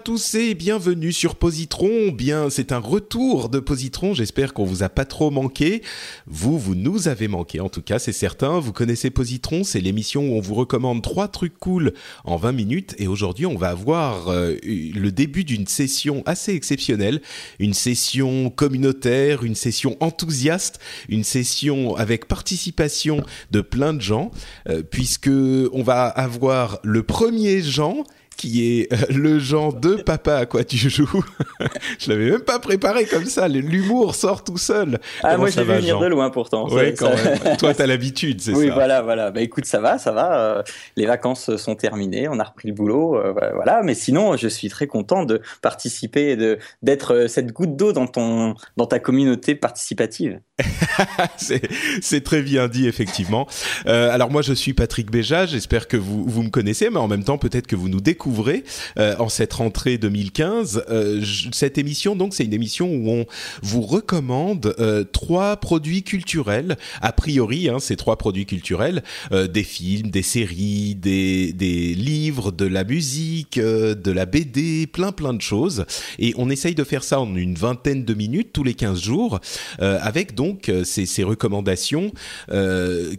Tous et bienvenue sur Positron. Bien, c'est un retour de Positron. J'espère qu'on vous a pas trop manqué. Vous, vous nous avez manqué. En tout cas, c'est certain. Vous connaissez Positron. C'est l'émission où on vous recommande trois trucs cool en 20 minutes. Et aujourd'hui, on va avoir euh, le début d'une session assez exceptionnelle. Une session communautaire, une session enthousiaste, une session avec participation de plein de gens, euh, puisque on va avoir le premier Jean qui est euh, le genre de papa à quoi tu joues. je l'avais même pas préparé comme ça. L'humour sort tout seul. Ah, Comment moi, j'ai vu venir de loin pourtant. Ouais, quand ça- même. Toi, t'as l'habitude, c'est Oui, ça. voilà, voilà. Bah écoute, ça va, ça va. euh, les vacances sont terminées, on a repris le boulot, euh, voilà. Mais sinon, je suis très content de participer et de d'être cette goutte d'eau dans ton dans ta communauté participative. c'est c'est très bien dit effectivement. Euh, alors moi je suis Patrick Béja, j'espère que vous vous me connaissez, mais en même temps peut-être que vous nous découvrez euh, en cette rentrée 2015. Euh, cette émission donc c'est une émission où on vous recommande euh, trois produits culturels a priori, hein, ces trois produits culturels, des films, des séries, des des livres, de la musique, de la BD, plein plein de choses. Et on essaye de faire ça en une vingtaine de minutes tous les 15 jours, avec donc ces, ces recommandations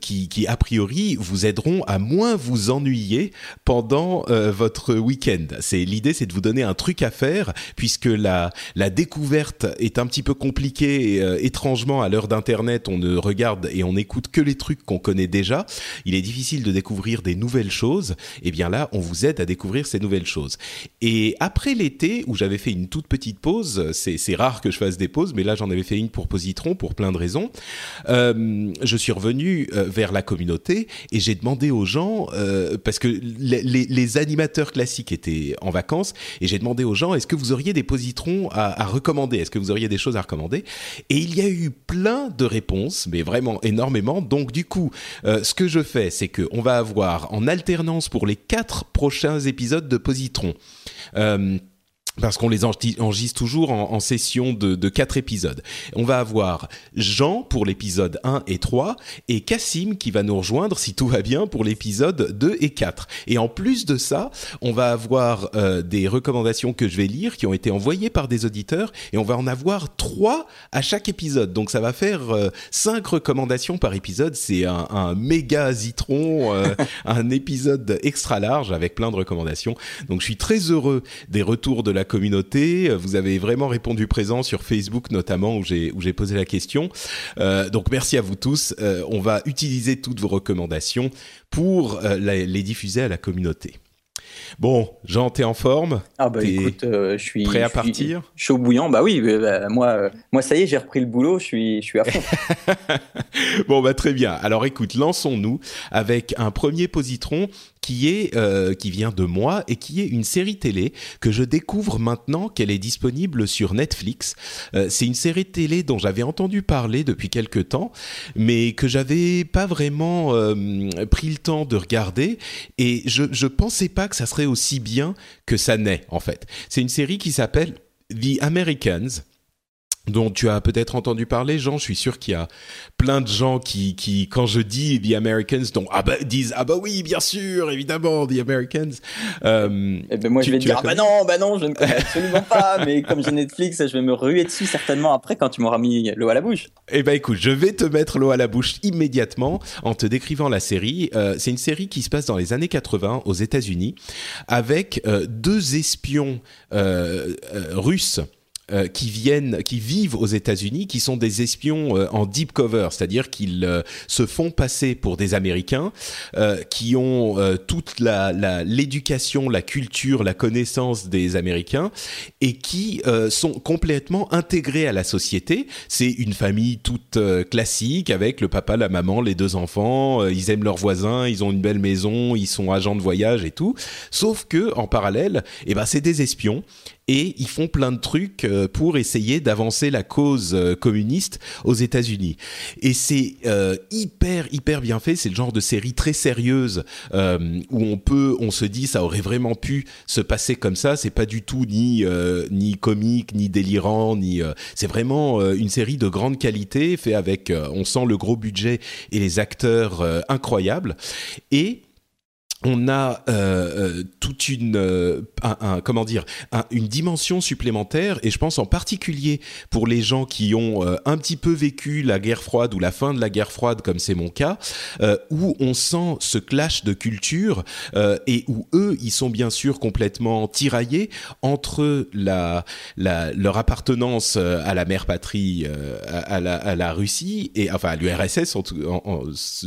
qui, qui, a priori, vous aideront à moins vous ennuyer pendant votre week-end. C'est l'idée, c'est de vous donner un truc à faire, puisque la, la découverte est un petit peu compliquée. Euh, étrangement, à l'heure d'Internet, on ne regarde et on n'écoute que les trucs qu'on connaît déjà. Il est difficile de découvrir des nouvelles choses. Et bien là, on vous aide à découvrir ces nouvelles choses. Et après l'été, où j'avais fait une toute petite pause, c'est rare que je fasse des pauses, mais là j'en avais fait une pour Positron pour plein de raisons. Euh, je suis revenu euh, vers la communauté et j'ai demandé aux gens parce que les, les- les animateurs étaient en vacances et j'ai demandé aux gens est-ce que vous auriez des positrons à, à recommander? Est-ce que vous auriez des choses à recommander? Et il y a eu plein de réponses, mais vraiment énormément. Donc du coup, euh, ce que je fais, c'est que on va avoir en alternance pour les quatre prochains épisodes de Positron. Euh, parce qu'on les enregistre toujours en, session de, quatre épisodes. On va avoir Jean pour l'épisode 1 et 3 et Cassim qui va nous rejoindre si tout va bien pour l'épisode 2 et 4. Et en plus de ça, on va avoir euh, des recommandations que je vais lire qui ont été envoyées par des auditeurs et on va en avoir trois à chaque épisode. Donc ça va faire euh, cinq recommandations par épisode. C'est un, un méga zitron, euh, un épisode extra large avec plein de recommandations. Donc je suis très heureux des retours de la communauté. Vous avez vraiment répondu présent sur Facebook notamment où j'ai posé la question. Euh, donc merci à vous tous. Euh, on va utiliser toutes vos recommandations pour euh, la- les diffuser à la communauté. Bon, Jean, t'es en forme? Ah bah écoute, euh, je suis prêt à je suis partir? Chaud bouillant, bah oui. euh, bah, moi, euh, moi ça y est, j'ai repris le boulot, je suis je suis à fond. Bon bah très bien. Alors écoute, lançons-nous avec un premier positron qui est euh, qui vient de moi et qui est une série télé que je découvre maintenant qu'elle est disponible sur Netflix. C'est une série télé dont j'avais entendu parler depuis quelque temps, mais que j'avais pas vraiment pris le temps de regarder et je je pensais pas que ça serait aussi bien que ça n'est en fait. C'est une série qui s'appelle The Americans dont tu as peut-être entendu parler, Jean. Je suis sûr qu'il y a plein de gens qui, qui quand je dis The Americans, donc, ah bah, disent ah bah oui, bien sûr, évidemment, The Americans. Euh, Et ben moi Tu- je vais te dire ah bah non, bah non, je ne connais absolument pas. Mais comme j'ai Netflix, je vais me ruer dessus certainement après quand tu m'auras mis l'eau à la bouche. Eh ben écoute, je vais te mettre l'eau à la bouche immédiatement en te décrivant la série. Euh, c'est une série qui se passe dans les années 80 aux États-Unis avec euh, deux espions euh, euh, qui viennent, qui vivent aux États-Unis, qui sont des espions en deep cover, c'est-à-dire qu'ils se font passer pour des Américains, qui ont toute l'éducation, la, culture, la connaissance des Américains, et qui sont complètement intégrés à la société. C'est une famille toute classique avec le papa, la maman, les deux enfants. ils aiment leurs voisins, ils ont une belle maison, ils sont agents de voyage et tout. Sauf que en parallèle, eh ben c'est des espions et ils font plein de trucs euh, pour essayer d'avancer la cause euh, communiste aux États-Unis. Et c'est euh, hyper hyper bien fait. C'est le genre de série très sérieuse où on peut, on se dit, ça aurait vraiment pu se passer comme ça. C'est pas du tout ni ni comique, ni délirant, ni. c'est vraiment une série de grande qualité, fait avec, on sent le gros budget et les acteurs incroyables. Et on a euh, euh, toute une euh, comment dire une dimension supplémentaire et je pense en particulier pour les gens qui ont un petit peu vécu la guerre froide ou la fin de la guerre froide comme c'est mon cas où on sent ce clash de culture et où eux ils sont bien sûr complètement tiraillés entre la, leur appartenance à la mère patrie à, la, Russie et enfin à l'URSS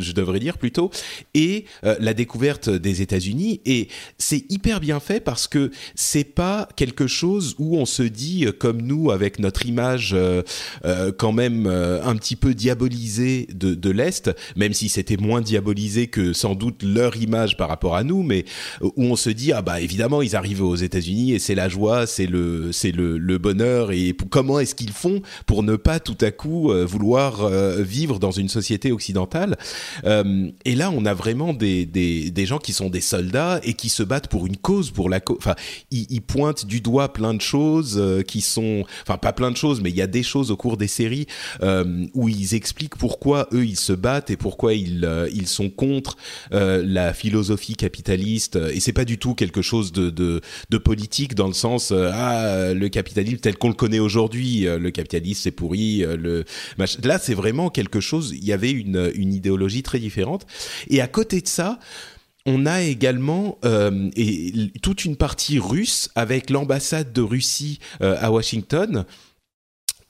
je devrais dire plutôt et la découverte des États-Unis et c'est hyper bien fait parce que c'est pas quelque chose où on se dit euh, comme nous avec notre image euh, euh, quand même un petit peu diabolisée de, de l'est, même si c'était moins diabolisé que sans doute leur image par rapport à nous, mais où on se dit ah bah évidemment ils arrivent aux États-Unis et c'est la joie, c'est le c'est le, bonheur et comment est-ce qu'ils font pour ne pas tout à coup vouloir vivre dans une société occidentale? Et là on a vraiment des, des, des gens qui sont des soldats et qui se battent pour une cause, pour la cause. Enfin, ils, pointent du doigt plein de choses euh, qui sont, enfin pas plein de choses, mais il y a des choses au cours des séries euh, où ils expliquent pourquoi eux ils se battent et pourquoi ils euh, ils sont contre la philosophie capitaliste. Et c'est pas du tout quelque chose de de, politique dans le sens ah le capitalisme tel qu'on le connaît aujourd'hui, le capitalisme c'est pourri. le là c'est vraiment quelque chose. Il y avait une une idéologie très différente. Et à côté de ça on a également euh, toute une partie russe avec l'ambassade de Russie euh, à Washington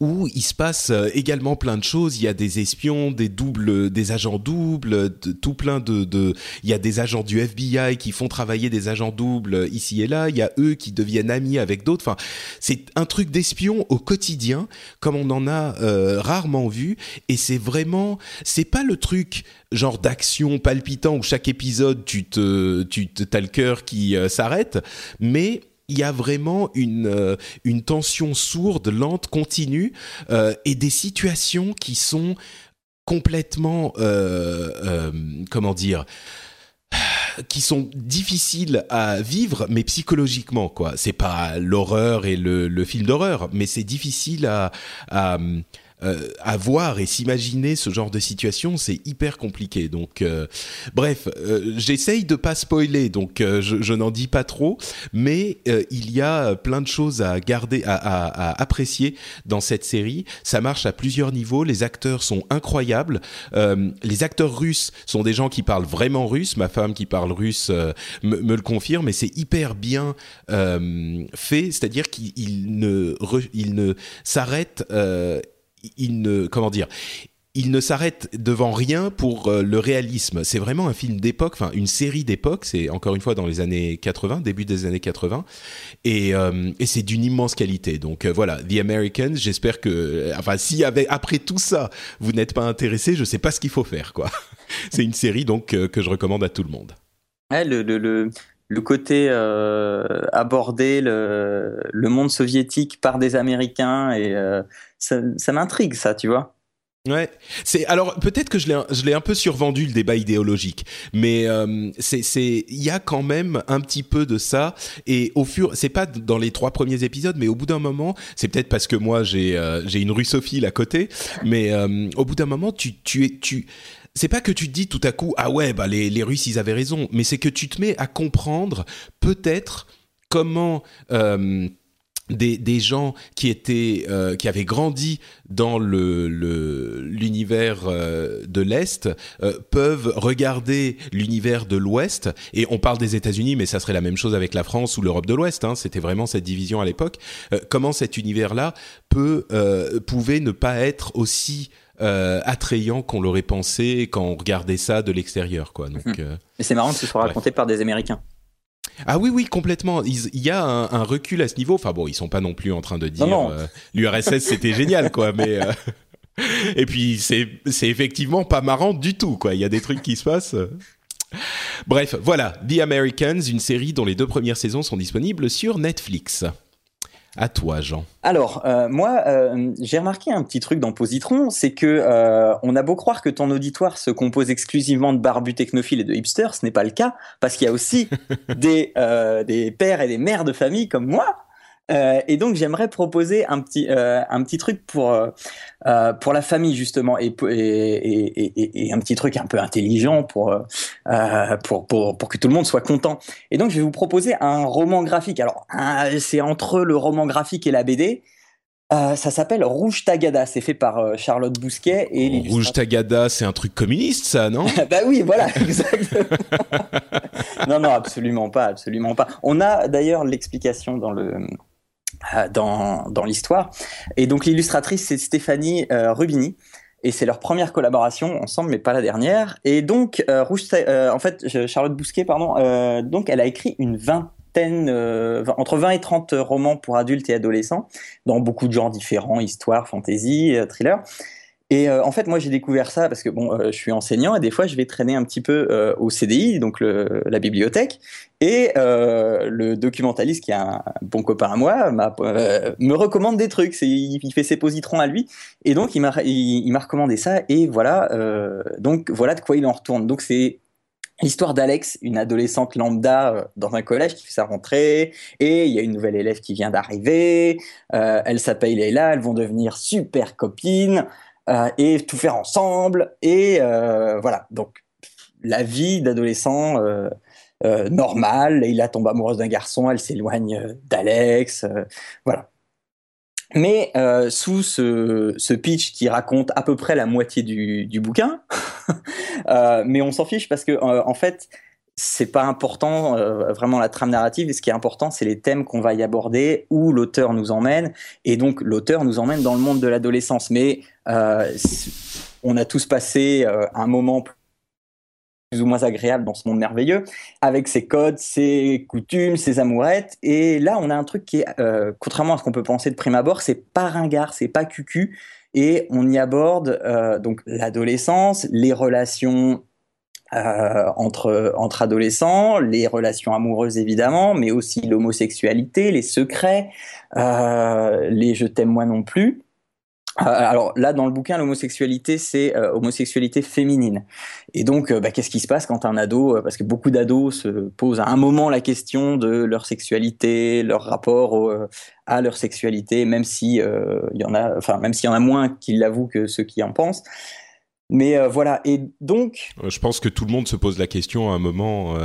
où il se passe euh, également plein de choses. Il y a des espions, des doubles, des agents doubles, tout plein de, Il y a des agents du FBI qui font travailler des agents doubles ici et là. Il y a eux qui deviennent amis avec d'autres. Enfin, c'est un truc d'espion au quotidien, comme on en a euh, rarement vu. Et c'est vraiment, c'est pas le truc genre d'action palpitant où chaque épisode tu te, tu t'as le cœur qui euh, s'arrête, mais il y a vraiment une, euh, une tension sourde, lente, continue, euh, et des situations qui sont complètement, euh, comment dire, qui sont difficiles à vivre, mais psychologiquement, quoi. C'est pas l'horreur et le, film d'horreur, mais c'est difficile à euh, à voir et s'imaginer ce genre de situation, c'est hyper compliqué. Donc, euh, bref, euh, j'essaye de pas spoiler, donc je, n'en dis pas trop, mais il y a plein de choses à garder, à, apprécier dans cette série. Ça marche à plusieurs niveaux. Les acteurs sont incroyables. les acteurs russes sont des gens qui parlent vraiment russe. Ma femme qui parle russe me, le confirme, et c'est hyper bien fait. C'est-à-dire qu'il ne, il ne s'arrête il ne comment dire il ne s'arrête devant rien pour euh, le réalisme. C'est vraiment un film d'époque, enfin une série d'époque. C'est encore une fois dans les années 80, début des années 80, et, euh, et c'est d'une immense qualité. Donc euh, voilà, The Americans. J'espère que, enfin, si après tout ça vous n'êtes pas intéressé, je sais pas ce qu'il faut faire, quoi. c'est une série donc que je recommande à tout le monde. le côté aborder le, le, monde soviétique par des Américains et ça, m'intrigue ça, tu vois. Ouais, c'est alors peut-être que je l'ai un peu survendu le débat idéologique, mais euh, c'est c'est il y a quand même un petit peu de ça et au fur c'est pas dans les trois premiers épisodes, mais au bout d'un moment, c'est peut-être parce que moi j'ai euh, j'ai une russophile à côté, mais euh, au bout d'un moment tu tu es tu c'est pas que tu te dis tout à coup ah ouais bah les les Russes ils avaient raison, mais c'est que tu te mets à comprendre peut-être comment des, des, gens qui étaient euh, qui avaient grandi dans le l'univers euh, de l'est euh, peuvent regarder l'univers de l'ouest et on parle des États-Unis mais ça serait la même chose avec la France ou l'Europe de l'Ouest hein, c'était vraiment cette division à l'époque. Comment cet univers là peut pouvait ne pas être aussi attrayant qu'on l'aurait pensé quand on regardait ça de l'extérieur quoi donc hum. mais c'est marrant que ce soit raconté par des Américains ah oui, oui, complètement. Il y a un, recul à ce niveau. Enfin bon, ils sont pas non plus en train de dire euh, l'URSS c'était génial, quoi. Mais euh, et puis c'est c'est effectivement pas marrant du tout, quoi. Il y a des trucs qui se passent. Bref, voilà, The Americans, une série dont les deux premières saisons sont disponibles sur Netflix. À toi, Jean. Alors, euh, moi, euh, j'ai remarqué un petit truc dans Positron, c'est que euh, on a beau croire que ton auditoire se compose exclusivement de barbus technophiles et de hipsters, ce n'est pas le cas, parce qu'il y a aussi des, des pères et des mères de famille comme moi euh, et donc j'aimerais proposer un petit euh, un petit truc pour euh, pour la famille justement et, et, et, et, un petit truc un peu intelligent pour, pour pour pour que tout le monde soit content. Et donc je vais vous proposer un roman graphique. Alors c'est entre le roman graphique et la BD. ça s'appelle Rouge Tagada, c'est fait par Charlotte Bousquet et Rouge Tagada, c'est un truc communiste, ça, non? Bah oui, voilà, exactement. non, non, absolument pas, absolument pas. On a d'ailleurs l'explication dans le dans, dans l'histoire. Et donc l'illustratrice, c'est Stéphanie euh, Rubini. Et c'est leur première collaboration ensemble, mais pas la dernière. Et donc, euh, Rouge, en fait, Charlotte Bousquet, pardon, donc elle a écrit une vingtaine, entre 20 et 30 romans pour adultes et adolescents, dans beaucoup de genres différents, histoire, fantasy, thriller. Et euh, en fait, moi, j'ai découvert ça parce que bon, euh, je suis enseignant et des fois, je vais traîner un petit peu euh, au CDI, donc la bibliothèque, et le documentaliste, qui est un bon copain à moi, me recommande des trucs. Il, fait ses positrons à lui, et donc il m'a recommandé ça. Et voilà, donc voilà de quoi il en retourne. Donc c'est L'histoire d'Alex, une adolescente lambda dans un collège qui fait sa rentrée, et il y a une nouvelle élève qui vient d'arriver, euh, elle s'appelle Leila, elles vont devenir super copines, euh, et tout faire ensemble. Et euh, voilà, donc la vie d'adolescent euh, euh, normale. Leila tombe amoureuse d'un garçon, elle s'éloigne d'Alex. voilà. Mais euh, sous ce, pitch qui raconte à peu près la moitié du, bouquin, euh, mais on s'en fiche parce que euh, en fait, c'est pas important euh, vraiment la trame narrative. Ce qui est important, c'est les thèmes qu'on va y aborder, où l'auteur nous emmène, et donc l'auteur nous emmène dans le monde de l'adolescence. Mais euh, on a tous passé euh, un moment ou moins agréable dans ce monde merveilleux, avec ses codes, ses coutumes, ses amourettes. Et là, on a un truc qui est, euh, contrairement à ce qu'on peut penser de prime abord, c'est pas ringard, c'est pas cucu, et on y aborde euh, donc l'adolescence, les relations euh, entre, entre adolescents, les relations amoureuses évidemment, mais aussi l'homosexualité, les secrets, les je t'aime moi non plus. Euh, alors là, dans le bouquin, l'homosexualité, c'est euh, homosexualité féminine. Et donc, bah, qu'est-ce qui se passe quand un ado, parce que beaucoup d'ados se posent à un moment la question de leur sexualité, leur rapport à leur sexualité, même si y en a, enfin même s'il y en a moins qui l'avouent que ceux qui en pensent. Mais euh, voilà, et donc... Euh, je pense que tout le monde se pose la question à un moment...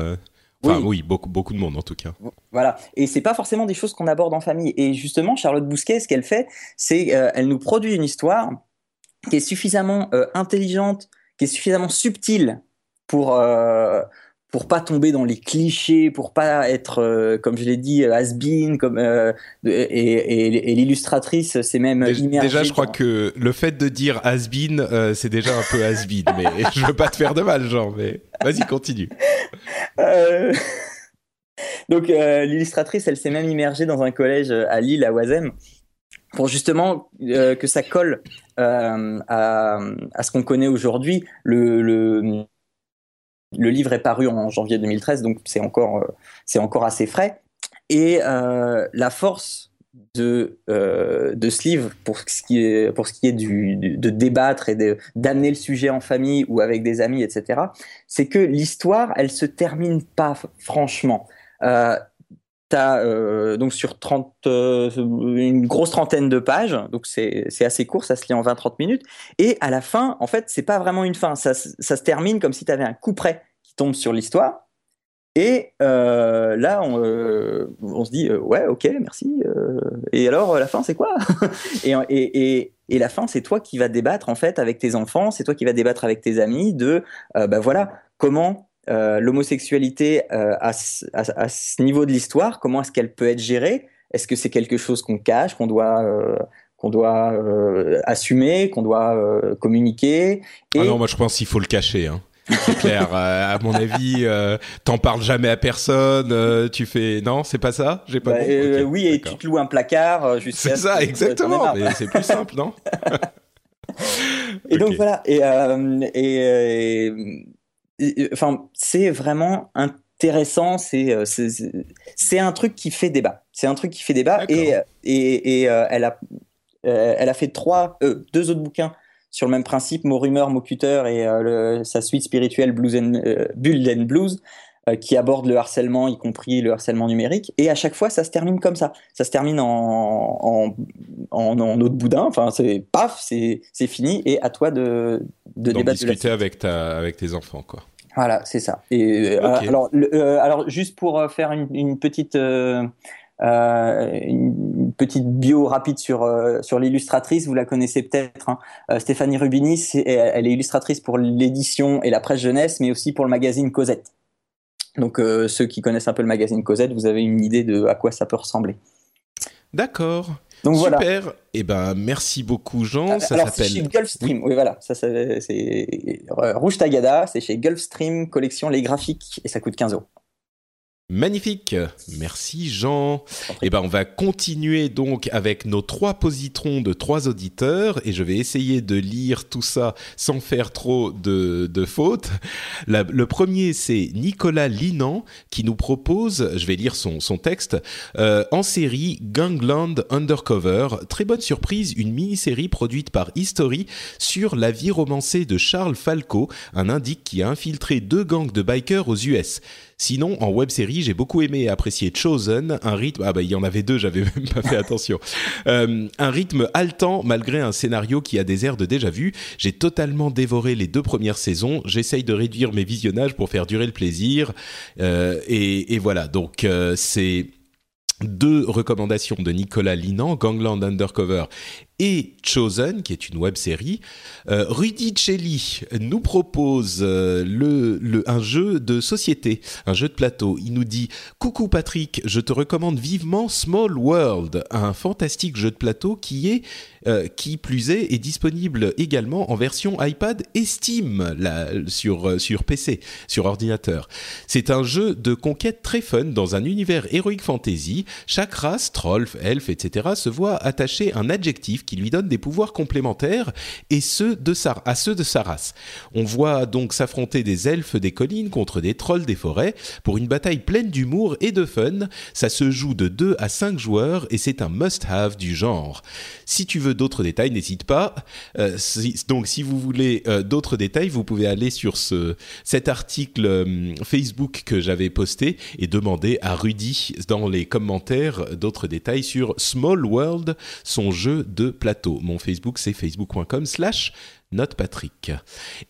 Euh, enfin oui, beaucoup, beaucoup de monde en tout cas. Voilà, et c'est pas forcément des choses qu'on aborde en famille. Et justement, Charlotte Bousquet, ce qu'elle fait, c'est qu'elle nous produit une histoire qui est suffisamment intelligente, qui est suffisamment subtile pour pour pas tomber dans les clichés, pour pas être, euh, comme je l'ai dit, has-been, comme euh, et, et, et l'illustratrice, c'est même déjà, déjà, je crois que le fait de dire has-been, euh, c'est déjà un peu has-been, mais je veux pas te faire de mal, genre, mais vas-y, continue. Donc l'illustratrice, elle s'est même immergée dans un collège à Lille, à Oisem, pour justement que ça colle à, à, ce qu'on connaît aujourd'hui, le, le le livre est paru en janvier 2013, donc c'est encore, euh, encore assez frais. Et euh, la force de, euh, de ce livre, pour ce qui est, pour ce qui est de débattre et d'amener le sujet en famille ou avec des amis, etc., c'est que l'histoire, elle se termine pas franchement. T'as euh, donc sur 30, euh, une grosse trentaine de pages, donc c'est assez court, ça se lit en 20-30 minutes. Et à la fin, en fait, c'est pas vraiment une fin, ça, ça se termine comme si tu avais un coup près qui tombe sur l'histoire. Et euh, là, on, euh, on, se dit, ouais, ok, merci. Et alors, la fin, c'est quoi? Et, et, et, et, la fin, c'est toi qui vas débattre en fait avec tes enfants, c'est toi qui vas débattre avec tes amis de, bah voilà, comment l'homosexualité à, à, à, ce niveau de l'histoire, comment est-ce qu'elle peut être gérée? Est-ce que c'est quelque chose qu'on cache, qu'on doit qu'on doit assumer, qu'on doit communiquer? Et... Ah non, moi je pense qu'il faut le cacher. Hein c'est clair. Euh, à mon avis, euh, t'en parles jamais à personne. Euh, tu fais non, c'est pas ça? J'ai pas. Bah, oui, et tu te loues un placard. C'est ça, exactement. Mais c'est plus simple, non? Et donc voilà. Et, et, enfin, c'est vraiment intéressant. C'est c'est un truc qui fait débat. C'est un truc qui fait débat. Et et, et elle a elle a fait trois deux autres bouquins sur le même principe, Mot Rumeur, Mot Cutter et euh, sa suite spirituelle Blues and, euh, Build and Blues, euh, qui aborde le harcèlement, y compris le harcèlement numérique. Et à chaque fois, ça se termine comme ça. Ça se termine en, en, en, de boudin. Enfin, c'est paf, c'est fini. Et à toi de, de débattre. discuter avec, ta, avec tes enfants, quoi. Voilà, c'est ça. Et alors, alors, juste pour faire une, une petite euh, une petite bio rapide sur euh, sur l'illustratrice, vous la connaissez peut-être. Hein. Euh, Stéphanie Rubini, elle est illustratrice pour l'édition et la presse jeunesse, mais aussi pour le magazine Cosette. Donc ceux qui connaissent un peu le magazine Cosette, vous avez une idée de à quoi ça peut ressembler. D'accord. Donc Super. Et eh ben merci beaucoup Jean. Ça s'appelle. chez Gulfstream. Oui. voilà. Ça, c'est Rouge Tagada. C'est chez Gulfstream collection les graphiques et ça coûte 15 euros. Magnifique, merci Jean. Eh ben on va continuer donc avec nos trois positrons de trois auditeurs et je vais essayer de lire tout ça sans faire trop de, de fautes. le premier c'est Nicolas Linan qui nous propose, je vais lire son, son texte, euh, en série Gangland Undercover. Très bonne surprise, une mini-série produite par History sur la vie romancée de Charles Falco, un indique qui a infiltré deux gangs de bikers aux US. Sinon, en web série, j'ai beaucoup aimé et apprécié Chosen, un rythme. Ah bah il y en avait deux, j'avais même pas fait attention. Euh, un rythme haletant malgré un scénario qui a des airs de déjà vu. J'ai totalement dévoré les deux premières saisons. J'essaye de réduire mes visionnages pour faire durer le plaisir. Euh, et, voilà. Donc euh, c'est deux recommandations de Nicolas Linan, Gangland Undercover et Chosen, qui est une web série. Euh, Rudy Celli nous propose euh, le, le, un jeu de société, un jeu de plateau. Il nous dit Coucou Patrick, je te recommande vivement Small World, un fantastique jeu de plateau qui est, euh, qui plus est, est disponible également en version iPad et Steam sur, sur PC, sur ordinateur. C'est un jeu de conquête très fun dans un univers héroïque fantasy. Chaque race, troll, elfe, etc., se voit attacher un adjectif qui lui donne des pouvoirs complémentaires et ceux de sa, à ceux de sa race. On voit donc s'affronter des elfes des collines contre des trolls des forêts pour une bataille pleine d'humour et de fun. Ça se joue de 2 à 5 joueurs et c'est un must-have du genre. Si tu veux d'autres détails, n'hésite pas. Euh, donc si vous voulez euh, d'autres détails, vous pouvez aller sur ce, cet article euh, Facebook que j'avais posté et demander à Rudy dans les commentaires d'autres détails sur Small World, son jeu de plateau. Mon Facebook, c'est facebook.com slash notepatrick.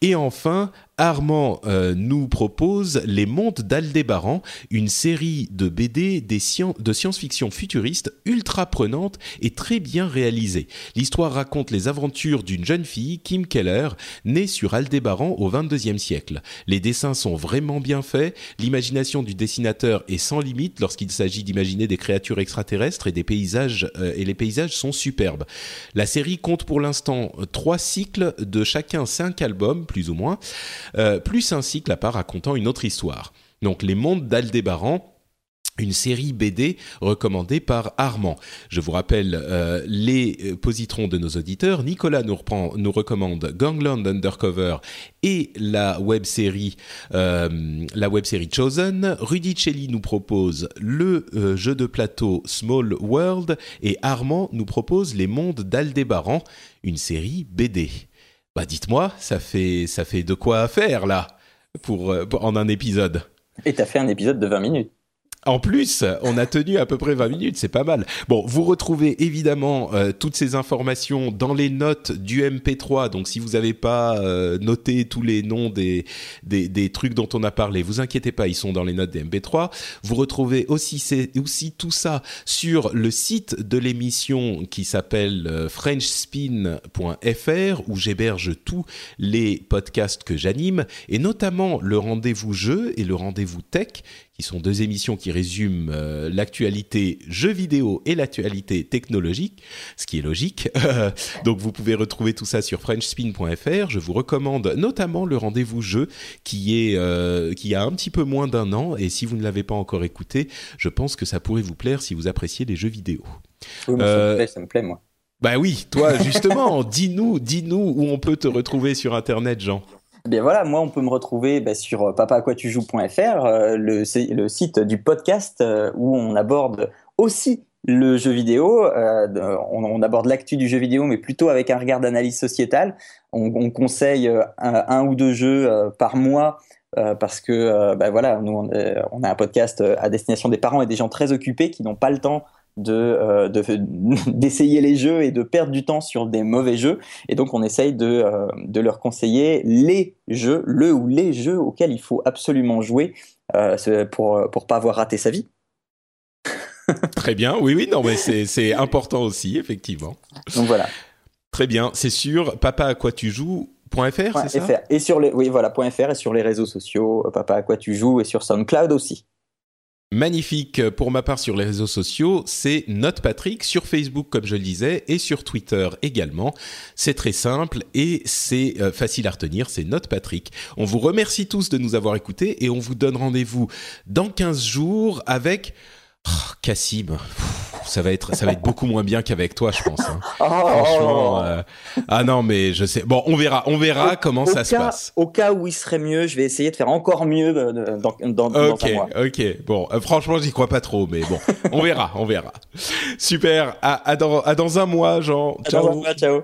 Et enfin, Armand euh, nous propose Les Mondes d'Aldébaran, une série de BD des de science-fiction futuriste ultra prenante et très bien réalisée. L'histoire raconte les aventures d'une jeune fille, Kim Keller, née sur Aldébaran au 22e siècle. Les dessins sont vraiment bien faits, l'imagination du dessinateur est sans limite lorsqu'il s'agit d'imaginer des créatures extraterrestres et des paysages euh, et les paysages sont superbes. La série compte pour l'instant trois cycles de chacun cinq albums plus ou moins. Euh, plus un cycle à part racontant une autre histoire. Donc les mondes d'Aldébaran une série BD recommandée par Armand. Je vous rappelle euh, les euh, positrons de nos auditeurs. Nicolas nous, reprend, nous recommande Gangland Undercover et la web série Chosen. Rudy Celli nous propose le jeu de plateau Small World et Armand nous propose Les Mondes d'Aldébaran, une série BD. Bah dites-moi, ça fait de quoi faire là pour, euh, en un épisode. Et t'as fait un épisode de 20 minutes. En plus, on a tenu à peu près 20 minutes, c'est pas mal. Bon, vous retrouvez évidemment euh, toutes ces informations dans les notes du MP3. Donc, si vous n'avez pas euh, noté tous les noms des, des, trucs dont on a parlé, vous inquiétez pas, ils sont dans les notes des MP3. Vous retrouvez aussi, aussi tout ça sur le site de l'émission qui s'appelle euh, frenchspin.fr où j'héberge tous les podcasts que j'anime et notamment le rendez-vous jeu et le rendez-vous tech qui sont deux émissions qui résument euh, l'actualité jeux vidéo et l'actualité technologique, ce qui est logique. Donc vous pouvez retrouver tout ça sur frenchspin.fr. Je vous recommande notamment le rendez-vous jeu qui est euh, qui a un petit peu moins d'un an et si vous ne l'avez pas encore écouté, je pense que ça pourrait vous plaire si vous appréciez les jeux vidéo. Oui, ça, me plaît, ça me plaît moi. Bah oui, toi justement, dis-nous, dis-nous où on peut te retrouver sur internet, Jean. Eh bien voilà, moi on peut me retrouver bah, sur papaquatujoues.fr, euh, le, le site du podcast euh, où on aborde aussi le jeu vidéo. Euh, on, aborde l'actu du jeu vidéo, mais plutôt avec un regard d'analyse sociétale. On, conseille un, ou deux jeux par mois. parce que bah, voilà, nous on, a un podcast à destination des parents et des gens très occupés qui n'ont pas le temps euh, de d'essayer les jeux et de perdre du temps sur des mauvais jeux. Et donc on essaye de, euh, de leur conseiller les jeux, le ou les jeux auxquels il faut absolument jouer euh, pour pour pas avoir raté sa vie. Très bien, oui, oui, non, mais c'est important aussi, effectivement. Donc voilà. Très bien, c'est sûr. Papa à quoi tu joues .fr, c'est ça? Et sur les, oui, voilà, .fr et sur les réseaux sociaux, papa à quoi tu joues et sur SoundCloud aussi. Magnifique pour ma part sur les réseaux sociaux, c'est Note Patrick sur Facebook comme je le disais et sur Twitter également. C'est très simple et c'est euh, facile à retenir, c'est Note Patrick. On vous remercie tous de nous avoir écoutés et on vous donne rendez-vous dans 15 jours avec oh, Cassim ça va être ça va être beaucoup moins bien qu'avec toi, je pense. Hein. Oh. Franchement, euh, ah non, mais je sais. Bon, on verra, on verra comment ça se passe. Au cas où il serait mieux, je vais essayer de faire encore mieux dans, dans, dans Ok, ok. Bon, euh, franchement, j'y crois pas trop, mais bon, on verra, on verra. Super. À, à, dans, à dans un mois, Jean. ciao. Dans un mois, ciao.